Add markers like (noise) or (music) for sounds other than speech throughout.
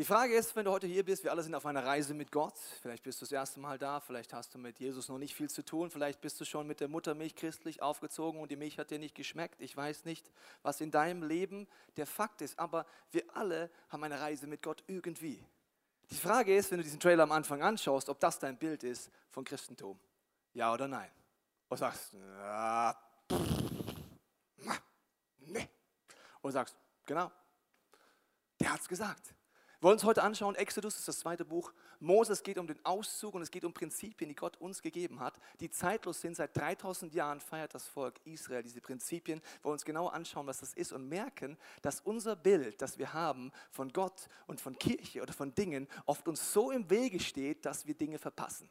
Die Frage ist, wenn du heute hier bist, wir alle sind auf einer Reise mit Gott. Vielleicht bist du das erste Mal da, vielleicht hast du mit Jesus noch nicht viel zu tun, vielleicht bist du schon mit der Muttermilch christlich aufgezogen und die Milch hat dir nicht geschmeckt. Ich weiß nicht, was in deinem Leben der Fakt ist, aber wir alle haben eine Reise mit Gott irgendwie. Die Frage ist, wenn du diesen Trailer am Anfang anschaust, ob das dein Bild ist von Christentum. Ja oder nein? Und sagst, ja, nee. Und sagst, genau, der hat es gesagt. Wir wollen uns heute anschauen, Exodus ist das zweite Buch. Moses geht um den Auszug und es geht um Prinzipien, die Gott uns gegeben hat, die zeitlos sind. Seit 3000 Jahren feiert das Volk Israel diese Prinzipien. Wir wollen uns genau anschauen, was das ist und merken, dass unser Bild, das wir haben von Gott und von Kirche oder von Dingen, oft uns so im Wege steht, dass wir Dinge verpassen.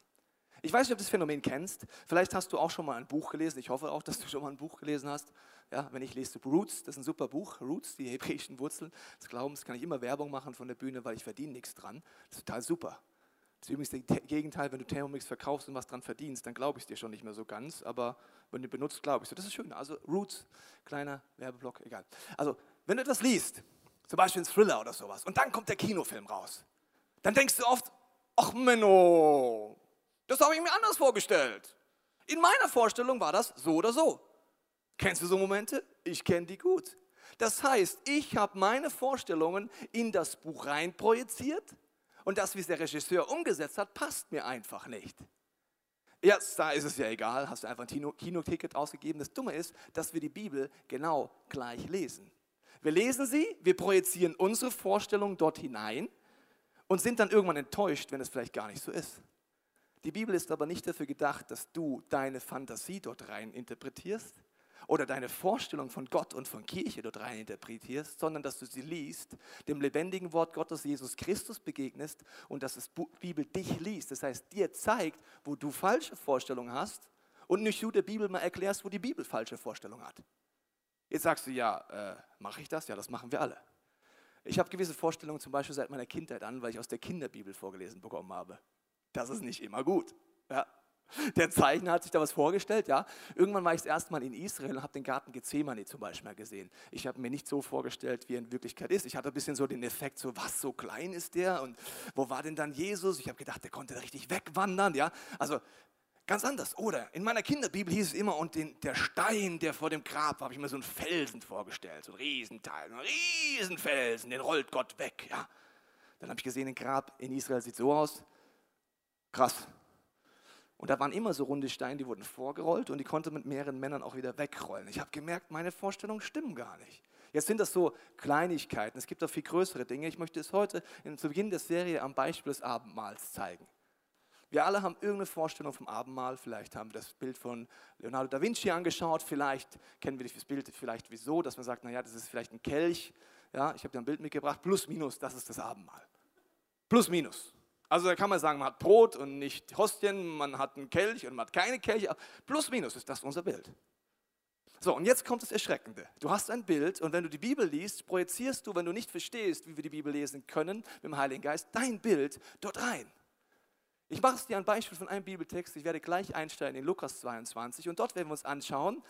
Ich weiß nicht, ob du das Phänomen kennst. Vielleicht hast du auch schon mal ein Buch gelesen. Ich hoffe auch, dass du schon mal ein Buch gelesen hast. Ja, wenn ich lese Roots, das ist ein super Buch. Roots, die hebräischen Wurzeln des Glaubens, kann ich immer Werbung machen von der Bühne, weil ich verdiene nichts dran. Das ist total super. Das ist übrigens das Gegenteil, wenn du Thermomix verkaufst und was dran verdienst, dann glaube ich es dir schon nicht mehr so ganz. Aber wenn du benutzt, glaube ich so. Das ist schön. Also Roots, kleiner Werbeblock, egal. Also, wenn du das liest, zum Beispiel ein Thriller oder sowas, und dann kommt der Kinofilm raus, dann denkst du oft, ach Menno, das habe ich mir anders vorgestellt. In meiner Vorstellung war das so oder so. Kennst du so Momente? Ich kenne die gut. Das heißt, ich habe meine Vorstellungen in das Buch rein projiziert und das, wie es der Regisseur umgesetzt hat, passt mir einfach nicht. Jetzt, da ist es ja egal, hast du einfach ein Kinoticket ausgegeben. Das Dumme ist, dass wir die Bibel genau gleich lesen. Wir lesen sie, wir projizieren unsere Vorstellungen dort hinein und sind dann irgendwann enttäuscht, wenn es vielleicht gar nicht so ist. Die Bibel ist aber nicht dafür gedacht, dass du deine Fantasie dort rein interpretierst oder deine Vorstellung von Gott und von Kirche dort rein interpretierst, sondern dass du sie liest, dem lebendigen Wort Gottes Jesus Christus begegnest und dass die Bibel dich liest. Das heißt, dir zeigt, wo du falsche Vorstellungen hast und nicht du der Bibel mal erklärst, wo die Bibel falsche Vorstellungen hat. Jetzt sagst du, ja, äh, mache ich das? Ja, das machen wir alle. Ich habe gewisse Vorstellungen zum Beispiel seit meiner Kindheit an, weil ich aus der Kinderbibel vorgelesen bekommen habe. Das ist nicht immer gut. Ja. Der Zeichner hat sich da was vorgestellt, ja. Irgendwann war ich das erste Mal in Israel und habe den Garten Gethsemane zum Beispiel gesehen. Ich habe mir nicht so vorgestellt, wie er in Wirklichkeit ist. Ich hatte ein bisschen so den Effekt, so was, so klein ist der und wo war denn dann Jesus? Ich habe gedacht, der konnte da richtig wegwandern, ja. Also ganz anders. Oder in meiner Kinderbibel hieß es immer, und den, der Stein, der vor dem Grab war, habe ich mir so einen Felsen vorgestellt, so ein Riesenteil, ein Riesenfelsen, den rollt Gott weg, ja. Dann habe ich gesehen, ein Grab in Israel sieht so aus, Krass. Und da waren immer so runde Steine, die wurden vorgerollt und die konnte mit mehreren Männern auch wieder wegrollen. Ich habe gemerkt, meine Vorstellungen stimmen gar nicht. Jetzt sind das so Kleinigkeiten. Es gibt auch viel größere Dinge. Ich möchte es heute zu Beginn der Serie am Beispiel des Abendmahls zeigen. Wir alle haben irgendeine Vorstellung vom Abendmahl. Vielleicht haben wir das Bild von Leonardo da Vinci angeschaut. Vielleicht kennen wir das Bild vielleicht wieso, dass man sagt, naja, das ist vielleicht ein Kelch. Ja, ich habe dir ein Bild mitgebracht. Plus, minus, das ist das Abendmahl. Plus, minus. Also da kann man sagen, man hat Brot und nicht Hostien, man hat einen Kelch und man hat keine Kelche. Plus, minus ist das unser Bild. So, und jetzt kommt das Erschreckende. Du hast ein Bild und wenn du die Bibel liest, projizierst du, wenn du nicht verstehst, wie wir die Bibel lesen können, mit dem Heiligen Geist, dein Bild dort rein. Ich mache es dir ein Beispiel von einem Bibeltext. Ich werde gleich einsteigen in Lukas 22 und dort werden wir uns anschauen.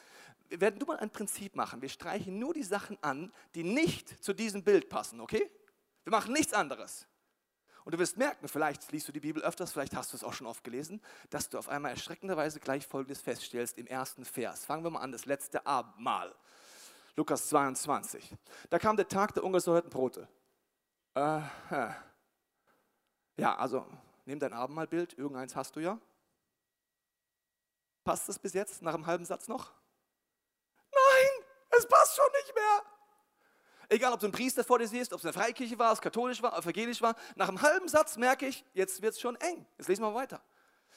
Wir werden nur mal ein Prinzip machen. Wir streichen nur die Sachen an, die nicht zu diesem Bild passen, okay? Wir machen nichts anderes. Und du wirst merken, vielleicht liest du die Bibel öfters, vielleicht hast du es auch schon oft gelesen, dass du auf einmal erschreckenderweise gleich Folgendes feststellst im ersten Vers. Fangen wir mal an, das letzte Abendmahl. Lukas 22. Da kam der Tag der ungesäuerten Brote. Äh, ja, also nimm dein Abendmahlbild, irgendeins hast du ja. Passt es bis jetzt, nach einem halben Satz noch? Nein, es passt schon nicht mehr. Egal, ob du einen Priester vor dir siehst, ob es eine Freikirche war, es katholisch war, evangelisch war. Nach einem halben Satz merke ich, jetzt wird es schon eng. Jetzt lesen wir weiter.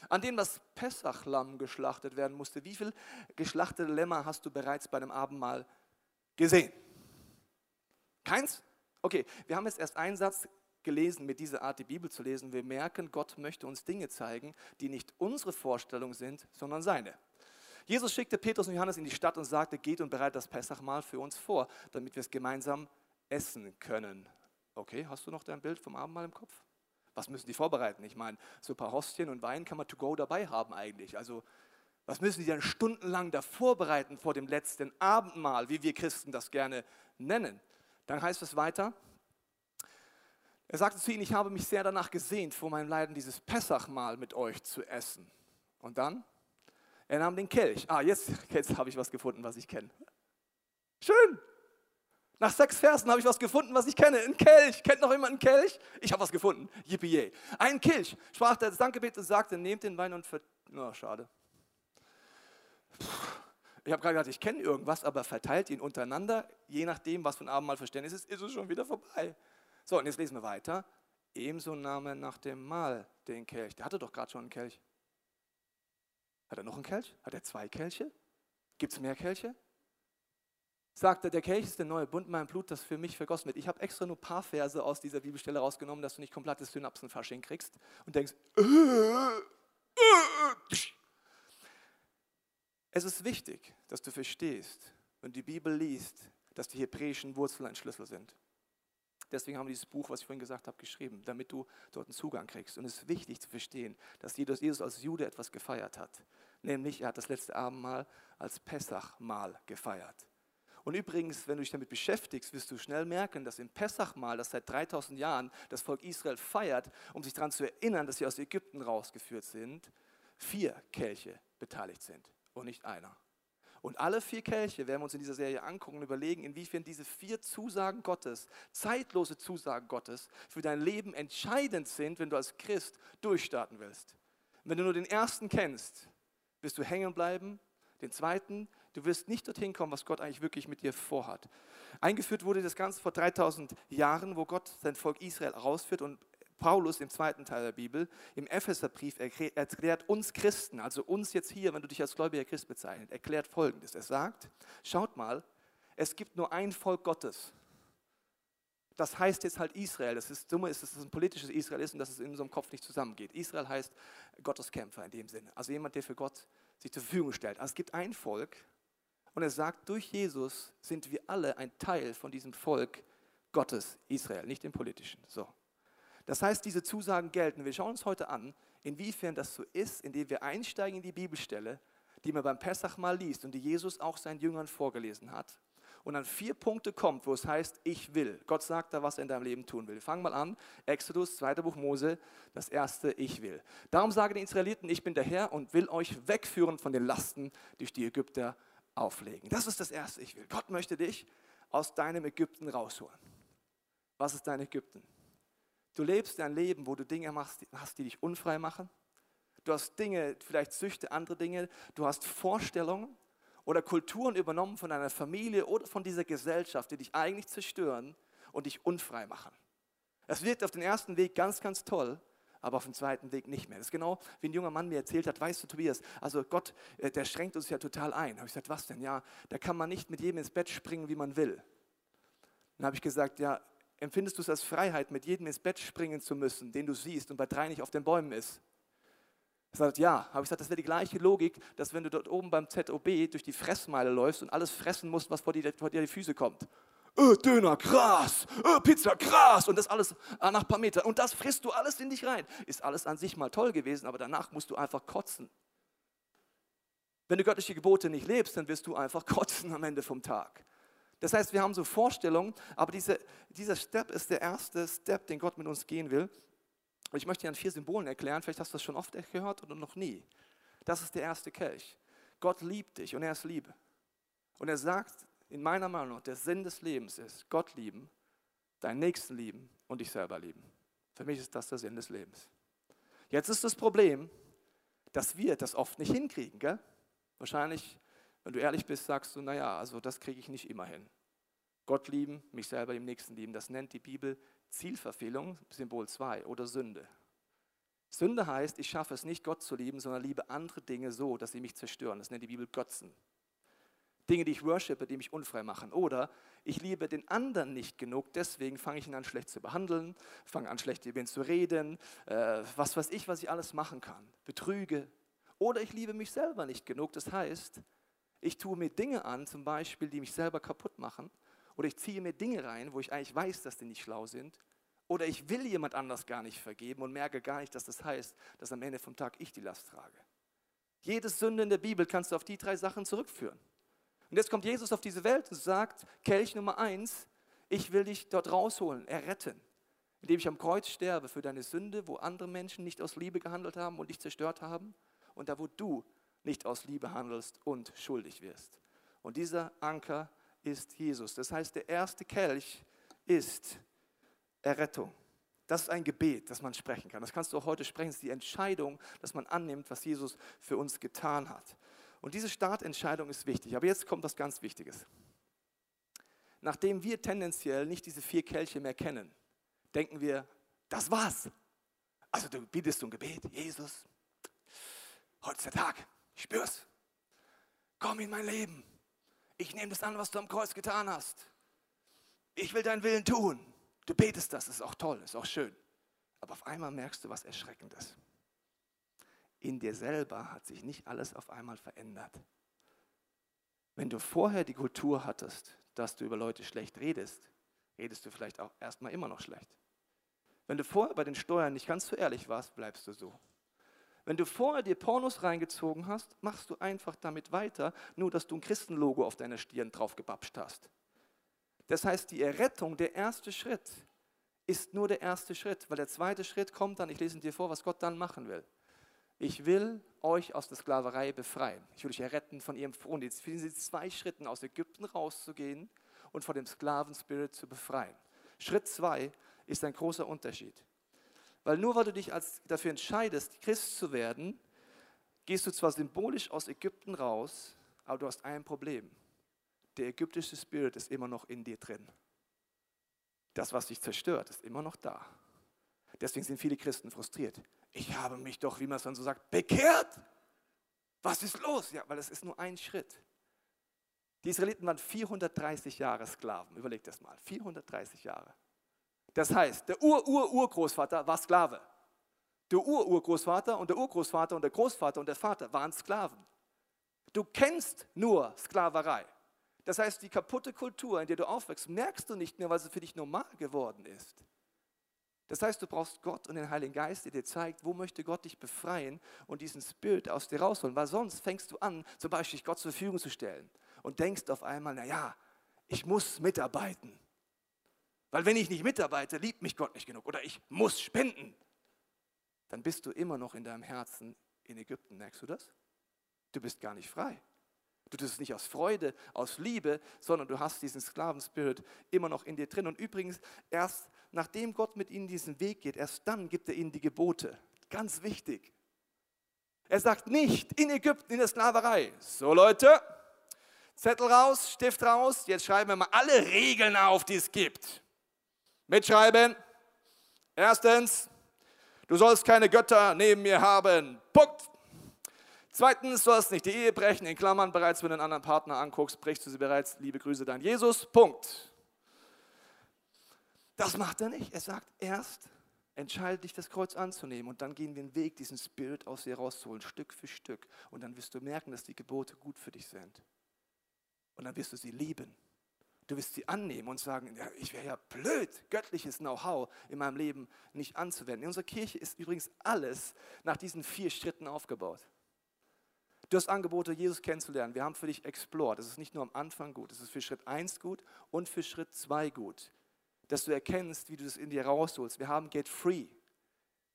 An dem das Pessachlamm geschlachtet werden musste. Wie viele geschlachtete Lämmer hast du bereits bei dem Abendmahl gesehen? Keins? Okay, wir haben jetzt erst einen Satz gelesen, mit dieser Art die Bibel zu lesen. Wir merken, Gott möchte uns Dinge zeigen, die nicht unsere Vorstellung sind, sondern seine. Jesus schickte Petrus und Johannes in die Stadt und sagte, geht und bereitet das Pessachmahl für uns vor, damit wir es gemeinsam essen können. Okay, hast du noch dein Bild vom Abendmahl im Kopf? Was müssen die vorbereiten? Ich meine, so ein paar Hostien und Wein kann man to go dabei haben eigentlich. Also was müssen die dann stundenlang da vorbereiten vor dem letzten Abendmahl, wie wir Christen das gerne nennen? Dann heißt es weiter, er sagte zu ihnen, ich habe mich sehr danach gesehnt, vor meinem Leiden dieses Pessachmahl mit euch zu essen. Und dann, er nahm den Kelch. Ah, jetzt, (laughs) jetzt habe ich was gefunden, was ich kenne. Schön. Nach sechs Versen habe ich was gefunden, was ich kenne. Ein Kelch. Kennt noch jemand einen Kelch? Ich habe was gefunden. Yippie. Ein Kelch. Sprach der Dankgebet und sagte, nehmt den Wein und ver... Oh, schade. Ich habe gerade gedacht, ich kenne irgendwas, aber verteilt ihn untereinander, je nachdem, was von Abendmahl Verständnis ist, ist es schon wieder vorbei. So, und jetzt lesen wir weiter. Ebenso nahm er nach dem Mahl den Kelch. Der hatte doch gerade schon einen Kelch. Hat er noch einen Kelch? Hat er zwei Kelche? Gibt es mehr Kelche? Sagt er, der Kelch ist der neue Bund, mein Blut, das für mich vergossen wird. Ich habe extra nur ein paar Verse aus dieser Bibelstelle rausgenommen, dass du nicht komplettes Synapsenfasching kriegst und denkst, äh, äh, äh. es ist wichtig, dass du verstehst, du die Bibel liest, dass die hebräischen Wurzeln ein Schlüssel sind. Deswegen haben wir dieses Buch, was ich vorhin gesagt habe, geschrieben, damit du dort einen Zugang kriegst. Und es ist wichtig zu verstehen, dass Jesus als Jude etwas gefeiert hat. Nämlich, er hat das letzte Abendmahl als Pessachmahl gefeiert. Und übrigens, wenn du dich damit beschäftigst, wirst du schnell merken, dass im Pessachmahl, das seit 3000 Jahren das Volk Israel feiert, um sich daran zu erinnern, dass sie aus Ägypten rausgeführt sind, vier Kelche beteiligt sind und nicht einer. Und alle vier Kelche werden wir uns in dieser Serie angucken und überlegen, inwiefern diese vier Zusagen Gottes, zeitlose Zusagen Gottes, für dein Leben entscheidend sind, wenn du als Christ durchstarten willst. Und wenn du nur den ersten kennst, wirst du hängen bleiben, den zweiten, du wirst nicht dorthin kommen, was Gott eigentlich wirklich mit dir vorhat. Eingeführt wurde das Ganze vor 3000 Jahren, wo Gott sein Volk Israel rausführt und Paulus im zweiten Teil der Bibel, im Epheserbrief erklärt uns Christen, also uns jetzt hier, wenn du dich als gläubiger Christ bezeichnest, erklärt Folgendes. Er sagt, schaut mal, es gibt nur ein Volk Gottes. Das heißt jetzt halt Israel. Das ist dumme ist, dass es ein politisches Israel ist und dass es in unserem Kopf nicht zusammengeht. Israel heißt Gotteskämpfer in dem Sinne. Also jemand, der für Gott sich zur Verfügung stellt. Also es gibt ein Volk und er sagt, durch Jesus sind wir alle ein Teil von diesem Volk Gottes, Israel, nicht dem politischen. So. Das heißt, diese Zusagen gelten. Wir schauen uns heute an, inwiefern das so ist, indem wir einsteigen in die Bibelstelle, die man beim Pessach mal liest und die Jesus auch seinen Jüngern vorgelesen hat. Und an vier Punkte kommt, wo es heißt, ich will. Gott sagt da, was er in deinem Leben tun will. Wir mal an. Exodus, zweiter Buch Mose, das erste, ich will. Darum sagen die Israeliten, ich bin der Herr und will euch wegführen von den Lasten, die die Ägypter auflegen. Das ist das erste, ich will. Gott möchte dich aus deinem Ägypten rausholen. Was ist dein Ägypten? Du lebst ein Leben, wo du Dinge machst, hast, die dich unfrei machen. Du hast Dinge, vielleicht Süchte, andere Dinge. Du hast Vorstellungen oder Kulturen übernommen von deiner Familie oder von dieser Gesellschaft, die dich eigentlich zerstören und dich unfrei machen. Es wirkt auf den ersten Weg ganz, ganz toll, aber auf dem zweiten Weg nicht mehr. Das ist genau, wie ein junger Mann mir erzählt hat, weißt du, Tobias, also Gott, äh, der schränkt uns ja total ein. Habe ich gesagt, was denn? Ja, da kann man nicht mit jedem ins Bett springen, wie man will. Dann habe ich gesagt, ja, empfindest du es als Freiheit, mit jedem ins Bett springen zu müssen, den du siehst und bei drei nicht auf den Bäumen ist? Er sagt, ja. Habe ich gesagt, das wäre die gleiche Logik, dass wenn du dort oben beim ZOB durch die Fressmeile läufst und alles fressen musst, was vor dir, vor die Füße kommt. Öh, Döner, krass, öh, Pizza, krass und das alles äh, nach ein paar Metern. Und das frisst du alles in dich rein. Ist alles an sich mal toll gewesen, aber danach musst du einfach kotzen. Wenn du göttliche Gebote nicht lebst, dann wirst du einfach (laughs) kotzen am Ende vom Tag. Das heißt, wir haben so Vorstellungen, aber diese, dieser Step ist der erste Step, den Gott mit uns gehen will. Und ich möchte dir an vier Symbolen erklären, vielleicht hast du das schon oft gehört oder noch nie. Das ist der erste Kelch. Gott liebt dich und er ist Liebe. Und er sagt, in meiner Meinung, der Sinn des Lebens ist, Gott lieben, deinen Nächsten lieben und dich selber lieben. Für mich ist das der Sinn des Lebens. Jetzt ist das Problem, dass wir das oft nicht hinkriegen. Gell? Wahrscheinlich wenn du ehrlich bist, sagst du, naja, also das kriege ich nicht immer hin. Gott lieben, mich selber im Nächsten lieben, das nennt die Bibel Zielverfehlung, Symbol 2 oder Sünde. Sünde heißt, ich schaffe es nicht, Gott zu lieben, sondern liebe andere Dinge so, dass sie mich zerstören. Das nennt die Bibel Götzen. Dinge, die ich worshipe, die mich unfrei machen. Oder ich liebe den anderen nicht genug, deswegen fange ich ihn an, schlecht zu behandeln, fange an, schlecht über ihn zu reden, äh, was weiß ich, was ich alles machen kann. Betrüge. Oder ich liebe mich selber nicht genug, das heißt, ich tue mir Dinge an, zum Beispiel, die mich selber kaputt machen Oder ich ziehe mir Dinge rein, wo ich eigentlich weiß, dass die nicht schlau sind. Oder ich will jemand anders gar nicht vergeben und merke gar nicht, dass das heißt, dass am Ende vom Tag ich die Last trage. Jede Sünde in der Bibel kannst du auf die drei Sachen zurückführen. Und jetzt kommt Jesus auf diese Welt und sagt, Kelch Nummer eins, ich will dich dort rausholen, erretten, indem ich am Kreuz sterbe für deine Sünde, wo andere Menschen nicht aus Liebe gehandelt haben und dich zerstört haben und da, wo du nicht aus Liebe handelst und schuldig wirst. Und dieser Anker ist Jesus. Das heißt, der erste Kelch ist Errettung. Das ist ein Gebet, das man sprechen kann. Das kannst du auch heute sprechen. Das ist die Entscheidung, dass man annimmt, was Jesus für uns getan hat. Und diese Startentscheidung ist wichtig. Aber jetzt kommt was ganz Wichtiges. Nachdem wir tendenziell nicht diese vier Kelche mehr kennen, denken wir, das war's. Also du bietest um Gebet, Jesus, heute ist der Tag, ich spür's. Komm in mein Leben. Ich nehme das an, was du am Kreuz getan hast. Ich will deinen Willen tun. Du betest das, ist auch toll, ist auch schön. Aber auf einmal merkst du was Erschreckendes. In dir selber hat sich nicht alles auf einmal verändert. Wenn du vorher die Kultur hattest, dass du über Leute schlecht redest, redest du vielleicht auch erstmal immer noch schlecht. Wenn du vorher bei den Steuern nicht ganz so ehrlich warst, bleibst du so. Wenn du vorher dir Pornos reingezogen hast, machst du einfach damit weiter, nur dass du ein Christenlogo auf deiner Stirn draufgebapscht hast. Das heißt, die Errettung, der erste Schritt, ist nur der erste Schritt, weil der zweite Schritt kommt dann, ich lese dir vor, was Gott dann machen will. Ich will euch aus der Sklaverei befreien. Ich will euch erretten von ihrem Freund. Jetzt finden sie zwei Schritten, aus Ägypten rauszugehen und von dem Sklavenspirit zu befreien. Schritt zwei ist ein großer Unterschied. Weil nur weil du dich als, dafür entscheidest, Christ zu werden, gehst du zwar symbolisch aus Ägypten raus, aber du hast ein Problem. Der ägyptische Spirit ist immer noch in dir drin. Das, was dich zerstört, ist immer noch da. Deswegen sind viele Christen frustriert. Ich habe mich doch, wie man es dann so sagt, bekehrt. Was ist los? Ja, weil es ist nur ein Schritt. Die Israeliten waren 430 Jahre Sklaven. Überleg das mal. 430 Jahre. Das heißt, der Ur-Ur-Urgroßvater war Sklave. Der Ur-Urgroßvater und der Urgroßvater und der Großvater und der Vater waren Sklaven. Du kennst nur Sklaverei. Das heißt, die kaputte Kultur, in der du aufwächst, merkst du nicht mehr, weil sie für dich normal geworden ist. Das heißt, du brauchst Gott und den Heiligen Geist, der dir zeigt, wo möchte Gott dich befreien und diesen Spirit aus dir rausholen. Weil sonst fängst du an, zum Beispiel Gott zur Verfügung zu stellen und denkst auf einmal, naja, ich muss mitarbeiten. Weil wenn ich nicht mitarbeite, liebt mich Gott nicht genug. Oder ich muss spenden. Dann bist du immer noch in deinem Herzen in Ägypten. Merkst du das? Du bist gar nicht frei. Du tust es nicht aus Freude, aus Liebe, sondern du hast diesen Sklavenspirit immer noch in dir drin. Und übrigens, erst nachdem Gott mit ihnen diesen Weg geht, erst dann gibt er ihnen die Gebote. Ganz wichtig. Er sagt nicht in Ägypten in der Sklaverei, so Leute, Zettel raus, Stift raus, jetzt schreiben wir mal alle Regeln auf, die es gibt. Mitschreiben. Erstens, du sollst keine Götter neben mir haben. Punkt. Zweitens, du sollst nicht die Ehe brechen. In Klammern, bereits wenn du einen anderen Partner anguckst, brichst du sie bereits. Liebe Grüße, dein Jesus. Punkt. Das macht er nicht. Er sagt erst, entscheide dich, das Kreuz anzunehmen. Und dann gehen wir den Weg, diesen Spirit aus dir rauszuholen, Stück für Stück. Und dann wirst du merken, dass die Gebote gut für dich sind. Und dann wirst du sie lieben. Du wirst sie annehmen und sagen, ja, ich wäre ja blöd, göttliches Know-how in meinem Leben nicht anzuwenden. In unserer Kirche ist übrigens alles nach diesen vier Schritten aufgebaut. Du hast Angebote, Jesus kennenzulernen. Wir haben für dich Explore. Das ist nicht nur am Anfang gut, das ist für Schritt 1 gut und für Schritt 2 gut. Dass du erkennst, wie du das in dir rausholst. Wir haben Get Free.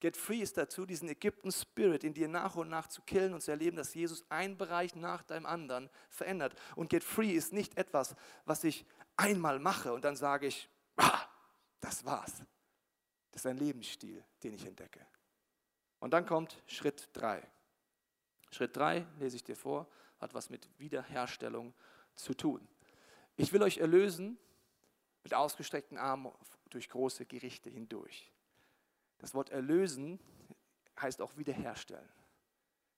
Get Free ist dazu, diesen Ägypten-Spirit in dir nach und nach zu killen und zu erleben, dass Jesus einen Bereich nach dem anderen verändert. Und Get Free ist nicht etwas, was ich einmal mache und dann sage ich, ah, das war's. Das ist ein Lebensstil, den ich entdecke. Und dann kommt Schritt 3. Schritt 3, lese ich dir vor, hat was mit Wiederherstellung zu tun. Ich will euch erlösen mit ausgestreckten Armen durch große Gerichte hindurch. Das Wort erlösen heißt auch wiederherstellen.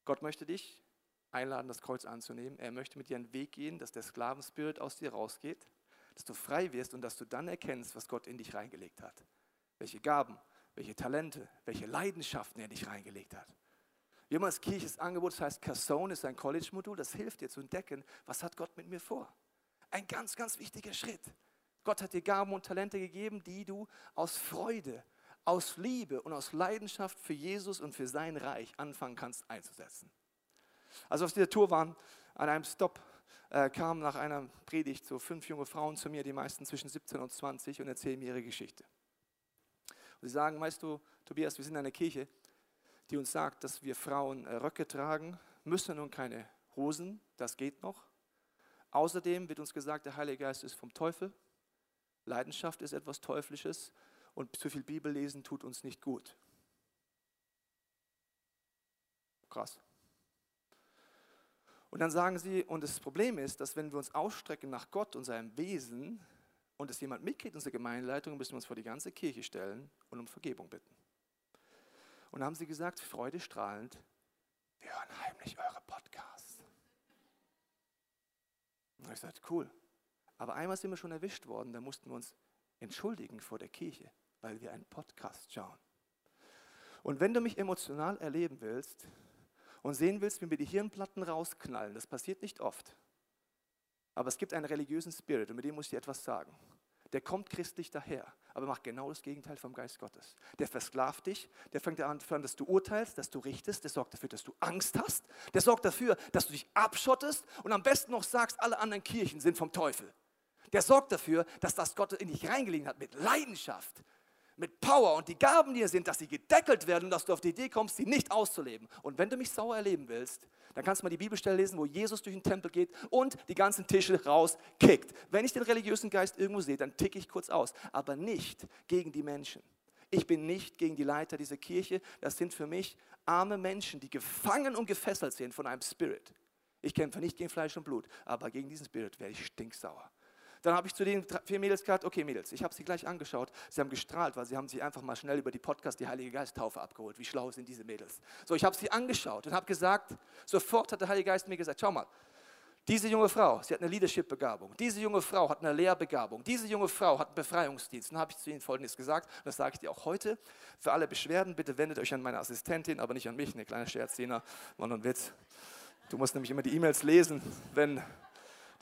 Gott möchte dich einladen, das Kreuz anzunehmen. Er möchte mit dir einen Weg gehen, dass der Sklavenspirit aus dir rausgeht, dass du frei wirst und dass du dann erkennst, was Gott in dich reingelegt hat. Welche Gaben, welche Talente, welche Leidenschaften er in dich reingelegt hat. Wir haben als Kirche das Angebot, das heißt Cassone, ist ein College-Modul, das hilft dir zu entdecken, was hat Gott mit mir vor. Ein ganz, ganz wichtiger Schritt. Gott hat dir Gaben und Talente gegeben, die du aus Freude, aus Liebe und aus Leidenschaft für Jesus und für sein Reich anfangen kannst einzusetzen. Also auf dieser Tour waren, an einem Stopp äh, kamen nach einer Predigt so fünf junge Frauen zu mir, die meisten zwischen 17 und 20 und erzählen mir ihre Geschichte. Und sie sagen, weißt du, Tobias, wir sind eine Kirche, die uns sagt, dass wir Frauen äh, Röcke tragen müssen und keine Hosen, das geht noch. Außerdem wird uns gesagt, der Heilige Geist ist vom Teufel. Leidenschaft ist etwas Teuflisches und zu viel Bibel lesen tut uns nicht gut. Krass. Und dann sagen sie, und das Problem ist, dass wenn wir uns ausstrecken nach Gott und seinem Wesen und es jemand mitkriegt, unsere Gemeindeleitung, müssen wir uns vor die ganze Kirche stellen und um Vergebung bitten. Und dann haben sie gesagt, freudestrahlend, wir hören heimlich eure Podcasts. Und ich gesagt, cool. Aber einmal sind wir schon erwischt worden, da mussten wir uns entschuldigen vor der Kirche, weil wir einen Podcast schauen. Und wenn du mich emotional erleben willst und sehen willst, wie wir die Hirnplatten rausknallen, das passiert nicht oft. Aber es gibt einen religiösen Spirit und mit dem muss ich dir etwas sagen der kommt christlich daher, aber macht genau das Gegenteil vom Geist Gottes. Der versklavt dich, der fängt an, dass du urteilst, dass du richtest, der sorgt dafür, dass du Angst hast, der sorgt dafür, dass du dich abschottest und am besten noch sagst, alle anderen Kirchen sind vom Teufel. Der sorgt dafür, dass das Gott in dich reingelegen hat mit Leidenschaft, mit Power und die Gaben, die hier sind, dass sie gedeckelt werden und dass du auf die Idee kommst, sie nicht auszuleben. Und wenn du mich sauer erleben willst, dann kannst du mal die Bibelstelle lesen, wo Jesus durch den Tempel geht und die ganzen Tische rauskickt. Wenn ich den religiösen Geist irgendwo sehe, dann ticke ich kurz aus, aber nicht gegen die Menschen. Ich bin nicht gegen die Leiter dieser Kirche. Das sind für mich arme Menschen, die gefangen und gefesselt sind von einem Spirit. Ich kämpfe nicht gegen Fleisch und Blut, aber gegen diesen Spirit werde ich stinksauer. Dann habe ich zu den vier Mädels gesagt, okay Mädels, ich habe sie gleich angeschaut. Sie haben gestrahlt, weil sie haben sich einfach mal schnell über die Podcast die Heilige Geist-Taufe abgeholt. Wie schlau sind diese Mädels? So, ich habe sie angeschaut und habe gesagt, sofort hat der Heilige Geist mir gesagt, schau mal, diese junge Frau, sie hat eine Leadership-Begabung. Diese junge Frau hat eine Lehrbegabung. Diese junge Frau hat einen Befreiungsdienst. Dann habe ich zu ihnen Folgendes gesagt, und das sage ich dir auch heute. Für alle Beschwerden, bitte wendet euch an meine Assistentin, aber nicht an mich, eine kleine Scherzdiener, sondern Witz. Du musst nämlich immer die E-Mails lesen, wenn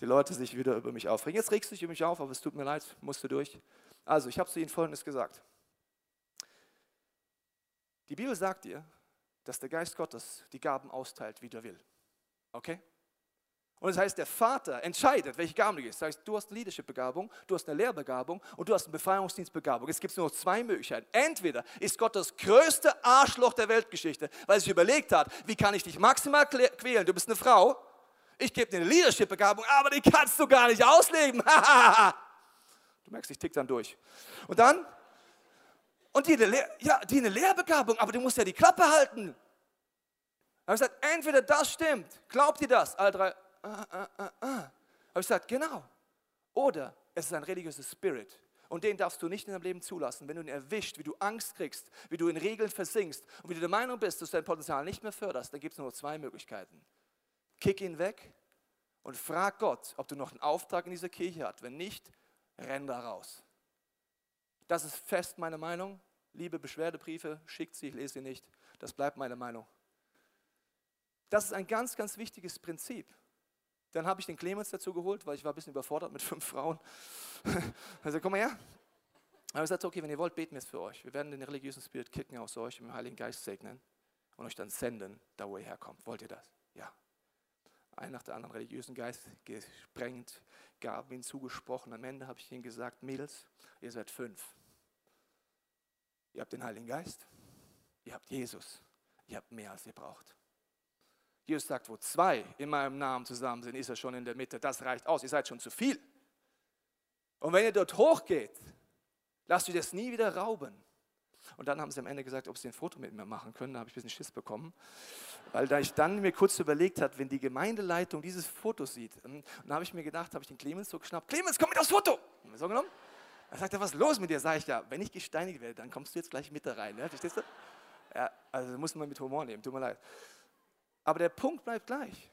die Leute sich wieder über mich aufregen. Jetzt regst du dich über mich auf, aber es tut mir leid, musst du durch. Also, ich habe zu Ihnen Folgendes gesagt. Die Bibel sagt dir, dass der Geist Gottes die Gaben austeilt, wie er will. Okay? Und das heißt, der Vater entscheidet, welche Gaben du gehst. Das heißt, du hast eine Leadership-Begabung, du hast eine Lehrbegabung und du hast eine Befreiungsdienstbegabung. Es gibt nur zwei Möglichkeiten. Entweder ist Gott das größte Arschloch der Weltgeschichte, weil er sich überlegt hat, wie kann ich dich maximal quälen? Du bist eine Frau, ich gebe dir eine Leadership-Begabung, aber die kannst du gar nicht ausleben. (laughs) du merkst, ich tick dann durch. Und dann, und die, ja, die eine Lehrbegabung, aber du musst ja die Klappe halten. Da habe ich gesagt, entweder das stimmt, glaubt ihr das? Alle drei, ah, ah, ah, ah. Habe ich gesagt, genau. Oder es ist ein religiöser Spirit. Und den darfst du nicht in deinem Leben zulassen. Wenn du ihn erwischt, wie du Angst kriegst, wie du in Regeln versinkst und wie du der Meinung bist, dass du dein Potenzial nicht mehr förderst, dann gibt es nur zwei Möglichkeiten. Kick ihn weg und frag Gott, ob du noch einen Auftrag in dieser Kirche hast. Wenn nicht, renn da raus. Das ist fest meine Meinung. Liebe Beschwerdebriefe, schickt sie, ich lese sie nicht. Das bleibt meine Meinung. Das ist ein ganz, ganz wichtiges Prinzip. Dann habe ich den Clemens dazu geholt, weil ich war ein bisschen überfordert mit fünf Frauen. (laughs) Also komm mal her. Aber ich sagte, okay, wenn ihr wollt, beten wir es für euch. Wir werden den religiösen Spirit kicken aus euch dem Heiligen Geist segnen und euch dann senden, da wo ihr herkommt. Wollt ihr das? Ja ein nach der anderen religiösen Geist gesprengt, Gaben ihnen zugesprochen. Am Ende habe ich ihnen gesagt, Mädels, ihr seid fünf. Ihr habt den Heiligen Geist, ihr habt Jesus, ihr habt mehr als ihr braucht. Jesus sagt, wo zwei in meinem Namen zusammen sind, ist er schon in der Mitte. Das reicht aus, ihr seid schon zu viel. Und wenn ihr dort hochgeht, lasst euch das nie wieder rauben. Und dann haben sie am Ende gesagt, ob sie ein Foto mit mir machen können. Da habe ich ein bisschen Schiss bekommen. Weil da ich dann mir kurz überlegt habe, wenn die Gemeindeleitung dieses Foto sieht, ähm, und dann habe ich mir gedacht, habe ich den Clemens so geschnappt, Clemens, komm mit aufs Foto! So genommen. Dann sagt er, was ist los mit dir? Sag ich, ja, wenn ich gesteinigt werde, dann kommst du jetzt gleich mit da rein. Ja, verstehst du? Ja, also muss man mit Humor nehmen, tut mir leid. Aber der Punkt bleibt gleich.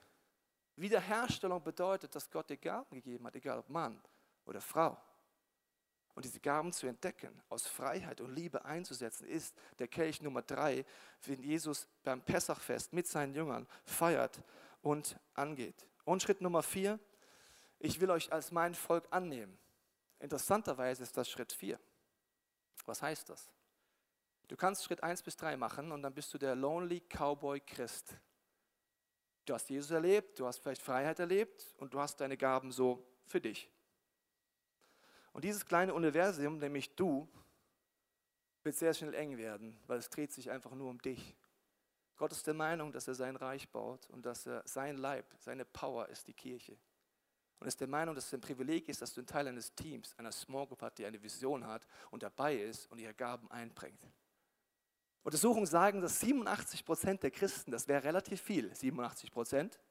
Wiederherstellung bedeutet, dass Gott dir Gaben gegeben hat, egal ob Mann oder Frau. Und diese Gaben zu entdecken, aus Freiheit und Liebe einzusetzen, ist der Kelch Nummer drei, den Jesus beim Pessachfest mit seinen Jüngern feiert und angeht. Und Schritt Nummer vier, ich will euch als mein Volk annehmen. Interessanterweise ist das Schritt 4. Was heißt das? Du kannst Schritt 1 bis 3 machen und dann bist du der Lonely Cowboy Christ. Du hast Jesus erlebt, du hast vielleicht Freiheit erlebt und du hast deine Gaben so für dich. Und dieses kleine Universum, nämlich du, wird sehr schnell eng werden, weil es dreht sich einfach nur um dich. Gott ist der Meinung, dass er sein Reich baut und dass er sein Leib, seine Power ist die Kirche. Und ist der Meinung, dass es ein Privileg ist, dass du ein Teil eines Teams, einer Small Group hat, die eine Vision hat und dabei ist und ihre Gaben einbringt. Untersuchungen sagen, dass 87 Prozent der Christen, das wäre relativ viel, 87 Prozent,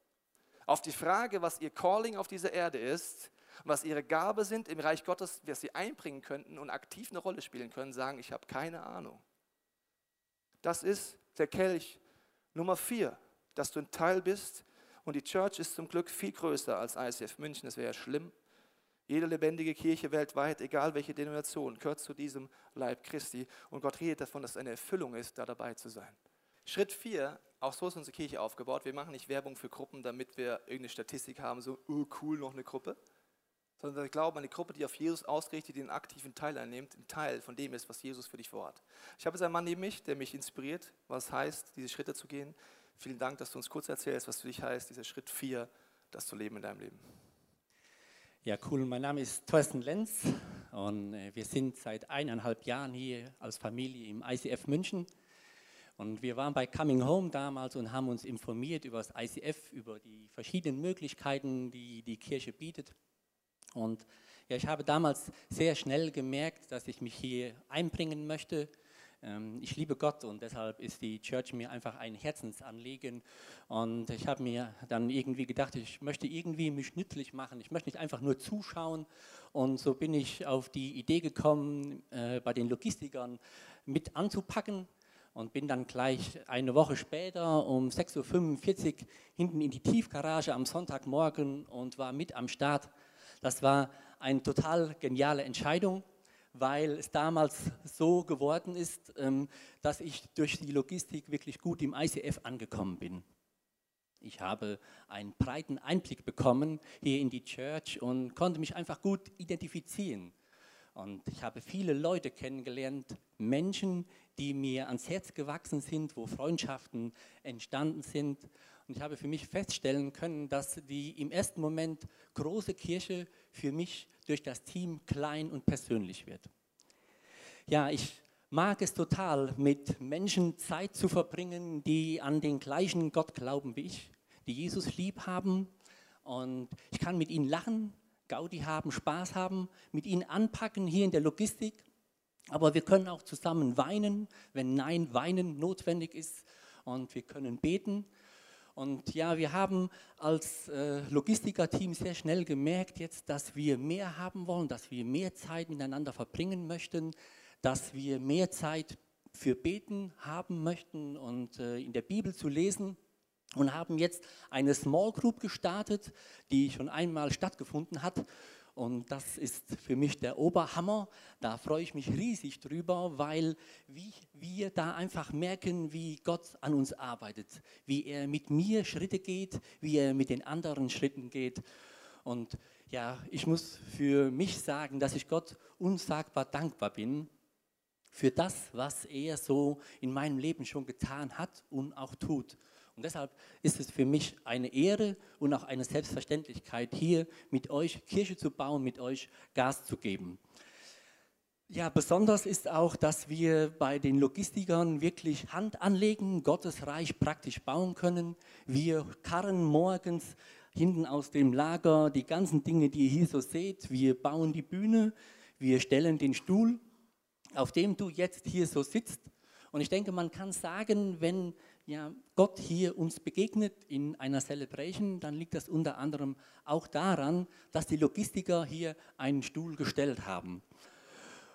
auf die Frage, was ihr Calling auf dieser Erde ist, was ihre Gabe sind im Reich Gottes, was sie einbringen könnten und aktiv eine Rolle spielen können, sagen, ich habe keine Ahnung. Das ist der Kelch Nummer vier, dass du ein Teil bist und die Church ist zum Glück viel größer als ICF München, das wäre ja schlimm. Jede lebendige Kirche weltweit, egal welche Denomination, gehört zu diesem Leib Christi. Und Gott redet davon, dass es eine Erfüllung ist, da dabei zu sein. Schritt 4, auch so ist unsere Kirche aufgebaut. Wir machen nicht Werbung für Gruppen, damit wir irgendeine Statistik haben, so, oh cool, noch eine Gruppe. Sondern wir glauben, eine Gruppe, die auf Jesus ausgerichtet, einen aktiven Teil einnimmt, ein Teil von dem ist, was Jesus für dich vorhat. Ich habe jetzt einen Mann neben mich, der mich inspiriert, was heißt, diese Schritte zu gehen. Vielen Dank, dass du uns kurz erzählst, was für dich heißt, dieser Schritt 4, das zu leben in deinem Leben. Ja, cool. Mein Name ist Thorsten Lenz und äh, wir sind seit eineinhalb Jahren hier als Familie im ICF München. Und wir waren bei Coming Home damals und haben uns informiert über das ICF, über die verschiedenen Möglichkeiten, die die Kirche bietet. Und ja, ich habe damals sehr schnell gemerkt, dass ich mich hier einbringen möchte, ähm, ich liebe Gott und deshalb ist die Church mir einfach ein Herzensanliegen. Und ich habe mir dann irgendwie gedacht, ich möchte irgendwie mich nützlich machen. Ich möchte nicht einfach nur zuschauen. Und so bin ich auf die Idee gekommen, äh, bei den Logistikern mit anzupacken und bin dann gleich eine Woche später um 6.45 Uhr hinten in die Tiefgarage am Sonntagmorgen und war mit am Start. Das war eine total geniale Entscheidung weil es damals so geworden ist, ähm, dass ich durch die Logistik wirklich gut im ICF angekommen bin. Ich habe einen breiten Einblick bekommen hier in die Church und konnte mich einfach gut identifizieren. Und ich habe viele Leute kennengelernt, Menschen, die mir ans Herz gewachsen sind, wo Freundschaften entstanden sind. Und ich habe für mich feststellen können, dass die im ersten Moment große Kirche für mich durch das Team klein und persönlich wird. Ja, ich mag es total, mit Menschen Zeit zu verbringen, die an den gleichen Gott glauben wie ich, die Jesus lieb haben. Und ich kann mit ihnen lachen, Gaudi haben, Spaß haben, mit ihnen anpacken hier in der Logistik. Aber wir können auch zusammen weinen, wenn Nein, Weinen notwendig ist. Und wir können beten. Und ja, wir haben als äh, Logistiker-Team sehr schnell gemerkt jetzt, dass wir mehr haben wollen, dass wir mehr Zeit miteinander verbringen möchten, dass wir mehr Zeit für Beten haben möchten und äh, in der Bibel zu lesen und haben jetzt eine Small Group gestartet, die schon einmal stattgefunden hat. Und das ist für mich der Oberhammer. Da freue ich mich riesig drüber, weil wir da einfach merken, wie Gott an uns arbeitet, wie er mit mir Schritte geht, wie er mit den anderen Schritten geht. Und ja, ich muss für mich sagen, dass ich Gott unsagbar dankbar bin für das, was er so in meinem Leben schon getan hat und auch tut. Und deshalb ist es für mich eine Ehre und auch eine Selbstverständlichkeit, hier mit euch Kirche zu bauen, mit euch Gas zu geben. Ja, besonders ist auch, dass wir bei den Logistikern wirklich Hand anlegen, Gottes Reich praktisch bauen können. Wir karren morgens hinten aus dem Lager die ganzen Dinge, die ihr hier so seht. Wir bauen die Bühne, wir stellen den Stuhl, auf dem du jetzt hier so sitzt. Und ich denke, man kann sagen, wenn ja, Gott hier uns begegnet in einer Celebration, dann liegt das unter anderem auch daran, dass die Logistiker hier einen Stuhl gestellt haben.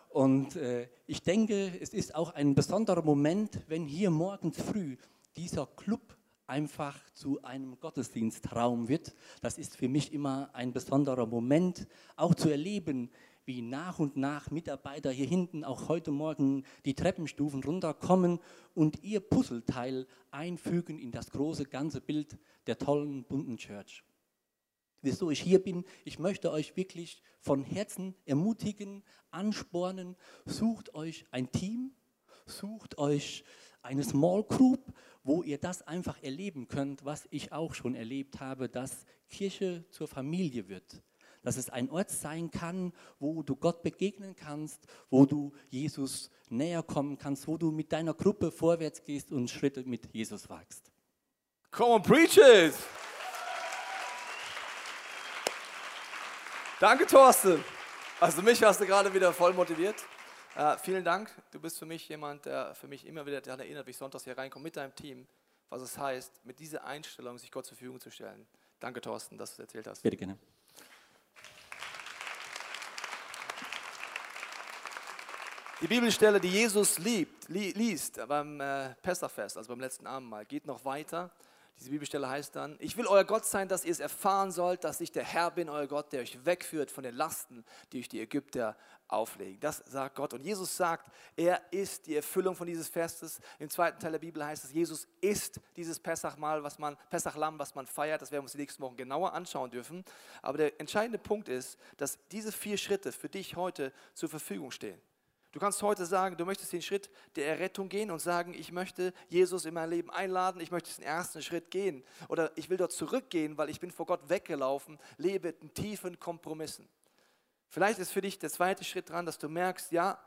Und äh, ich denke, es ist auch ein besonderer Moment, wenn hier morgens früh dieser Club einfach zu einem Gottesdienstraum wird. Das ist für mich immer ein besonderer Moment, auch zu erleben, wie nach und nach Mitarbeiter hier hinten auch heute Morgen die Treppenstufen runterkommen und ihr Puzzleteil einfügen in das große ganze Bild der tollen bunten Church. wieso ich hier bin. Ich möchte euch wirklich von Herzen ermutigen, anspornen. Sucht euch ein Team, sucht euch eine Small Group, wo ihr das einfach erleben könnt, was ich auch schon erlebt habe, dass Kirche zur Familie wird. Dass es ein Ort sein kann, wo du Gott begegnen kannst, wo du Jesus näher kommen kannst, wo du mit deiner Gruppe vorwärts gehst und Schritte mit Jesus wagst. Come on, preach it! Danke, Thorsten. Also mich hast du gerade wieder voll motiviert. Äh, vielen Dank. Du bist für mich jemand, der für mich immer wieder daran erinnert, wie ich sonntags hier reinkomme mit deinem Team, was es heißt, mit dieser Einstellung sich Gott zur Verfügung zu stellen. Danke, Thorsten, dass du es erzählt hast. Bitte gerne. Die Bibelstelle, die Jesus liebt, li liest beim äh, Pessachfest, also beim letzten Abendmahl, geht noch weiter. Diese Bibelstelle heißt dann, ich will euer Gott sein, dass ihr es erfahren sollt, dass ich der Herr bin, euer Gott, der euch wegführt von den Lasten, die euch die Ägypter auflegen. Das sagt Gott. Und Jesus sagt, er ist die Erfüllung von dieses Festes. Im zweiten Teil der Bibel heißt es, Jesus ist dieses Pessachmahl, was man, Pessachlamm, was man feiert. Das werden wir uns die nächsten Wochen genauer anschauen dürfen. Aber der entscheidende Punkt ist, dass diese vier Schritte für dich heute zur Verfügung stehen. Du kannst heute sagen, du möchtest den Schritt der Errettung gehen und sagen, ich möchte Jesus in mein Leben einladen, ich möchte den ersten Schritt gehen oder ich will dort zurückgehen, weil ich bin vor Gott weggelaufen, lebe in tiefen Kompromissen. Vielleicht ist für dich der zweite Schritt dran, dass du merkst, ja,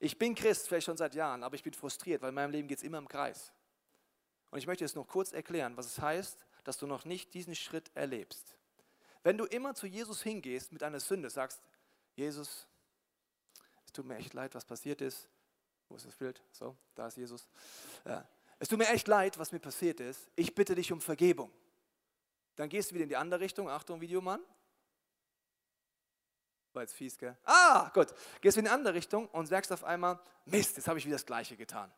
ich bin Christ, vielleicht schon seit Jahren, aber ich bin frustriert, weil in meinem Leben geht es immer im Kreis. Und ich möchte jetzt noch kurz erklären, was es heißt, dass du noch nicht diesen Schritt erlebst. Wenn du immer zu Jesus hingehst mit einer Sünde, sagst, Jesus, tut mir echt leid, was passiert ist. Wo ist das Bild? So, da ist Jesus. Ja. Es tut mir echt leid, was mir passiert ist. Ich bitte dich um Vergebung. Dann gehst du wieder in die andere Richtung. Achtung, Videomann. War jetzt fies, gell? Ah, gut. Gehst du in die andere Richtung und sagst auf einmal, Mist, jetzt habe ich wieder das Gleiche getan.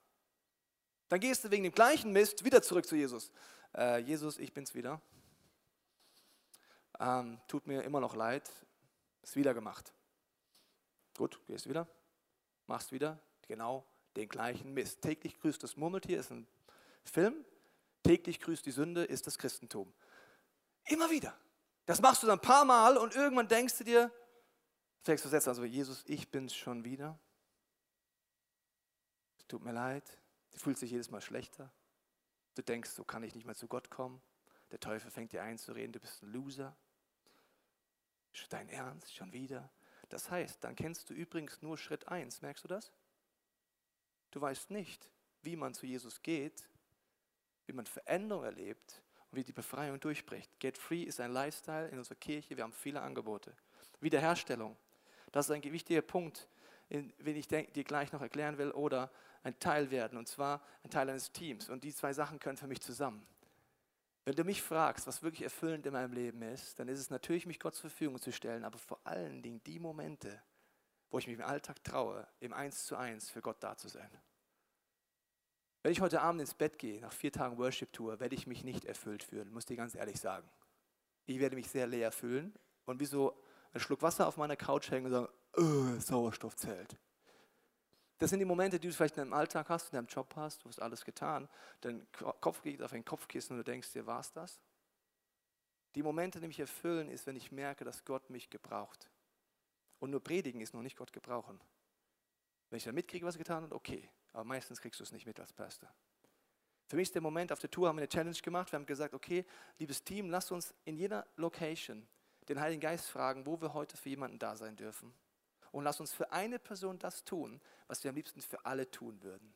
Dann gehst du wegen dem gleichen Mist wieder zurück zu Jesus. Äh, Jesus, ich bin's wieder. Ähm, tut mir immer noch leid. Ist wieder gemacht. Gut, gehst wieder, machst wieder genau den gleichen Mist. Täglich grüßt das Murmeltier ist ein Film. Täglich grüßt die Sünde ist das Christentum. Immer wieder. Das machst du dann ein paar Mal und irgendwann denkst du dir, fängst du jetzt an, so Jesus, ich bin's schon wieder. Es tut mir leid. Du fühlst dich jedes Mal schlechter. Du denkst, so kann ich nicht mehr zu Gott kommen. Der Teufel fängt dir einzureden, du bist ein Loser. Dein Ernst, schon wieder. Das heißt, dann kennst du übrigens nur Schritt 1. Merkst du das? Du weißt nicht, wie man zu Jesus geht, wie man Veränderung erlebt und wie die Befreiung durchbricht. Get Free ist ein Lifestyle in unserer Kirche. Wir haben viele Angebote. Wiederherstellung. Das ist ein wichtiger Punkt, den ich dir gleich noch erklären will, oder ein Teil werden, und zwar ein Teil eines Teams. Und die zwei Sachen können für mich zusammen. Wenn du mich fragst, was wirklich erfüllend in meinem Leben ist, dann ist es natürlich, mich Gott zur Verfügung zu stellen, aber vor allen Dingen die Momente, wo ich mich im Alltag traue, im Eins zu Eins für Gott da zu sein. Wenn ich heute Abend ins Bett gehe, nach vier Tagen Worship-Tour, werde ich mich nicht erfüllt fühlen, muss ich dir ganz ehrlich sagen. Ich werde mich sehr leer fühlen und wie so ein Schluck Wasser auf meiner Couch hängen und sagen, oh, Sauerstoff zählt. Das sind die Momente, die du vielleicht in deinem Alltag hast, in deinem Job hast, du hast alles getan, dein Kopf geht auf ein Kopfkissen und du denkst dir, war es das? Die Momente, die mich erfüllen, ist, wenn ich merke, dass Gott mich gebraucht. Und nur predigen ist noch nicht Gott gebrauchen. Wenn ich dann mitkriege, was er getan hat, okay. Aber meistens kriegst du es nicht mit als Pastor. Für mich ist der Moment, auf der Tour haben wir eine Challenge gemacht. Wir haben gesagt, okay, liebes Team, lasst uns in jeder Location den Heiligen Geist fragen, wo wir heute für jemanden da sein dürfen und lass uns für eine Person das tun, was wir am liebsten für alle tun würden.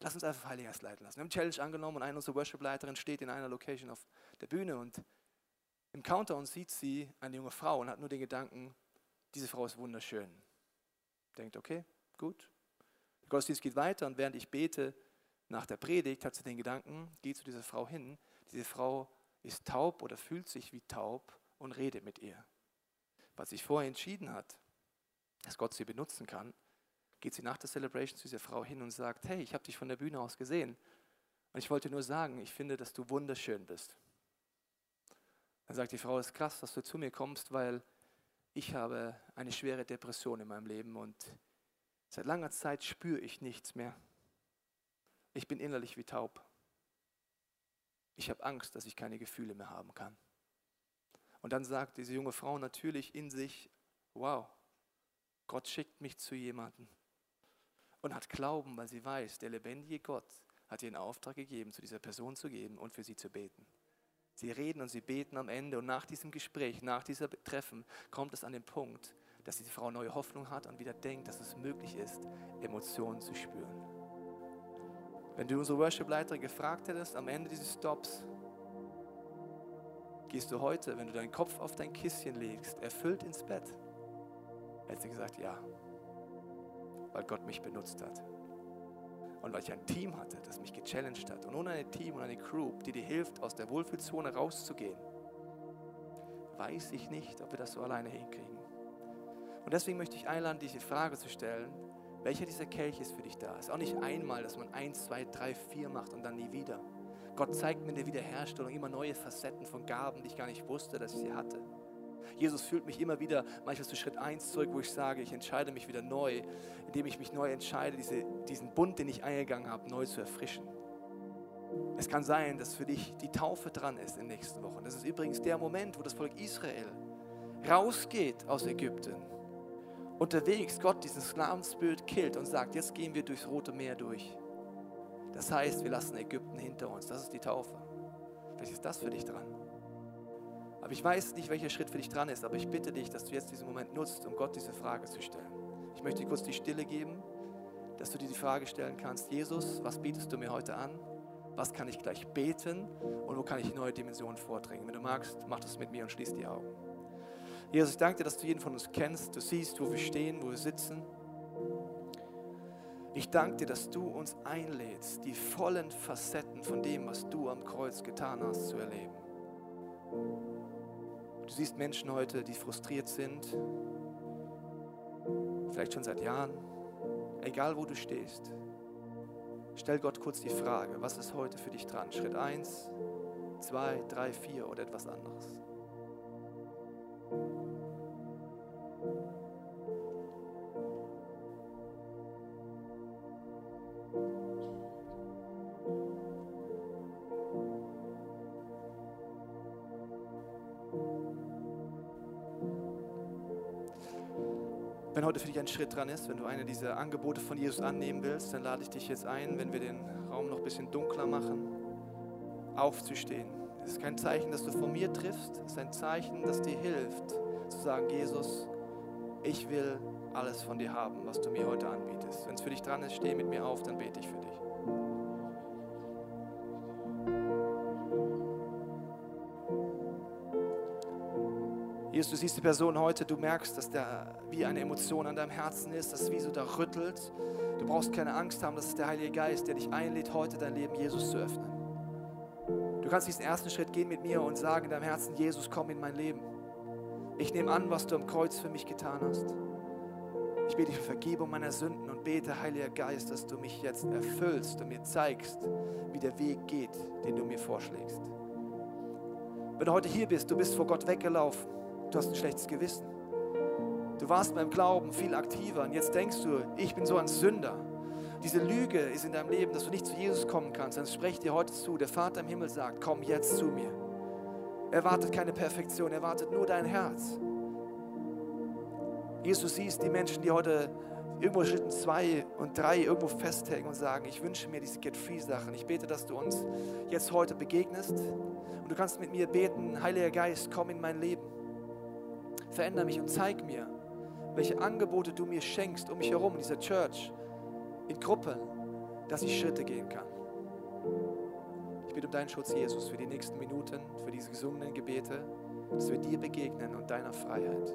Lass uns einfach Heiliger leiten lassen. Wir haben Challenge angenommen und eine unserer Worship-Leiterin steht in einer Location auf der Bühne und im Counter und sieht sie eine junge Frau und hat nur den Gedanken, diese Frau ist wunderschön. Denkt, okay, gut. Der Gottesdienst geht weiter und während ich bete nach der Predigt, hat sie den Gedanken, geh zu dieser Frau hin. Diese Frau ist taub oder fühlt sich wie taub und rede mit ihr. Was sich vorher entschieden hat, dass Gott sie benutzen kann, geht sie nach der Celebration zu dieser Frau hin und sagt, hey, ich habe dich von der Bühne aus gesehen und ich wollte nur sagen, ich finde, dass du wunderschön bist. Dann sagt die Frau, es ist krass, dass du zu mir kommst, weil ich habe eine schwere Depression in meinem Leben und seit langer Zeit spüre ich nichts mehr. Ich bin innerlich wie taub. Ich habe Angst, dass ich keine Gefühle mehr haben kann. Und dann sagt diese junge Frau natürlich in sich, wow, Gott schickt mich zu jemandem und hat Glauben, weil sie weiß, der lebendige Gott hat ihr einen Auftrag gegeben, zu dieser Person zu geben und für sie zu beten. Sie reden und sie beten am Ende und nach diesem Gespräch, nach diesem Treffen kommt es an den Punkt, dass diese Frau neue Hoffnung hat und wieder denkt, dass es möglich ist, Emotionen zu spüren. Wenn du unsere Worship-Leiterin gefragt hättest am Ende dieses Stops, gehst du heute, wenn du deinen Kopf auf dein Kisschen legst, erfüllt ins Bett, hätte sie gesagt, ja, weil Gott mich benutzt hat. Und weil ich ein Team hatte, das mich gechallenged hat. Und ohne ein Team und eine Crew, die dir hilft, aus der Wohlfühlzone rauszugehen, weiß ich nicht, ob wir das so alleine hinkriegen. Und deswegen möchte ich einladen, diese Frage zu stellen, welcher dieser Kelch ist für dich da? Ist auch nicht einmal, dass man eins, zwei, drei, vier macht und dann nie wieder. Gott zeigt mir in der Wiederherstellung immer neue Facetten von Gaben, die ich gar nicht wusste, dass ich sie hatte. Jesus führt mich immer wieder manchmal zu Schritt 1 zurück, wo ich sage, ich entscheide mich wieder neu, indem ich mich neu entscheide, diese, diesen Bund, den ich eingegangen habe, neu zu erfrischen. Es kann sein, dass für dich die Taufe dran ist in den nächsten Wochen. Das ist übrigens der Moment, wo das Volk Israel rausgeht aus Ägypten unterwegs Gott diesen Sklavenspirit killt und sagt, jetzt gehen wir durchs Rote Meer durch. Das heißt, wir lassen Ägypten hinter uns. Das ist die Taufe. Vielleicht ist das für dich dran. Aber ich weiß nicht, welcher Schritt für dich dran ist, aber ich bitte dich, dass du jetzt diesen Moment nutzt, um Gott diese Frage zu stellen. Ich möchte dir kurz die Stille geben, dass du dir die Frage stellen kannst, Jesus, was bietest du mir heute an? Was kann ich gleich beten und wo kann ich neue Dimensionen vordringen? Wenn du magst, mach das mit mir und schließ die Augen. Jesus, ich danke dir, dass du jeden von uns kennst. Du siehst, wo wir stehen, wo wir sitzen. Ich danke dir, dass du uns einlädst, die vollen Facetten von dem, was du am Kreuz getan hast, zu erleben. Du siehst Menschen heute, die frustriert sind, vielleicht schon seit Jahren, egal wo du stehst. Stell Gott kurz die Frage, was ist heute für dich dran? Schritt 1, 2, 3, 4 oder etwas anderes? Für dich ein Schritt dran ist, wenn du eine dieser Angebote von Jesus annehmen willst, dann lade ich dich jetzt ein, wenn wir den Raum noch ein bisschen dunkler machen, aufzustehen. Es ist kein Zeichen, dass du von mir triffst, es ist ein Zeichen, das dir hilft, zu sagen, Jesus, ich will alles von dir haben, was du mir heute anbietest. Wenn es für dich dran ist, steh mit mir auf, dann bete ich für dich. Jesus, du siehst die Person heute, du merkst, dass da wie eine Emotion an deinem Herzen ist, dass es wie so da rüttelt. Du brauchst keine Angst haben, das ist der Heilige Geist, der dich einlädt, heute dein Leben Jesus zu öffnen. Du kannst diesen ersten Schritt gehen mit mir und sagen in deinem Herzen, Jesus, komm in mein Leben. Ich nehme an, was du am Kreuz für mich getan hast. Ich bete für Vergebung meiner Sünden und bete, Heiliger Geist, dass du mich jetzt erfüllst und mir zeigst, wie der Weg geht, den du mir vorschlägst. Wenn du heute hier bist, du bist vor Gott weggelaufen, du hast ein schlechtes Gewissen. Du warst beim Glauben viel aktiver und jetzt denkst du, ich bin so ein Sünder. Diese Lüge ist in deinem Leben, dass du nicht zu Jesus kommen kannst. Dann sprech dir heute zu. Der Vater im Himmel sagt, komm jetzt zu mir. Er wartet keine Perfektion, er wartet nur dein Herz. Jesus siehst die Menschen, die heute irgendwo Schritten zwei und drei irgendwo festhängen und sagen, ich wünsche mir diese Get-Free-Sachen. Ich bete, dass du uns jetzt heute begegnest und du kannst mit mir beten, Heiliger Geist, komm in mein Leben. Veränder mich und zeig mir, welche Angebote du mir schenkst um mich herum in dieser Church, in Gruppen, dass ich Schritte gehen kann. Ich bitte um deinen Schutz, Jesus, für die nächsten Minuten, für diese gesungenen Gebete, dass wir dir begegnen und deiner Freiheit.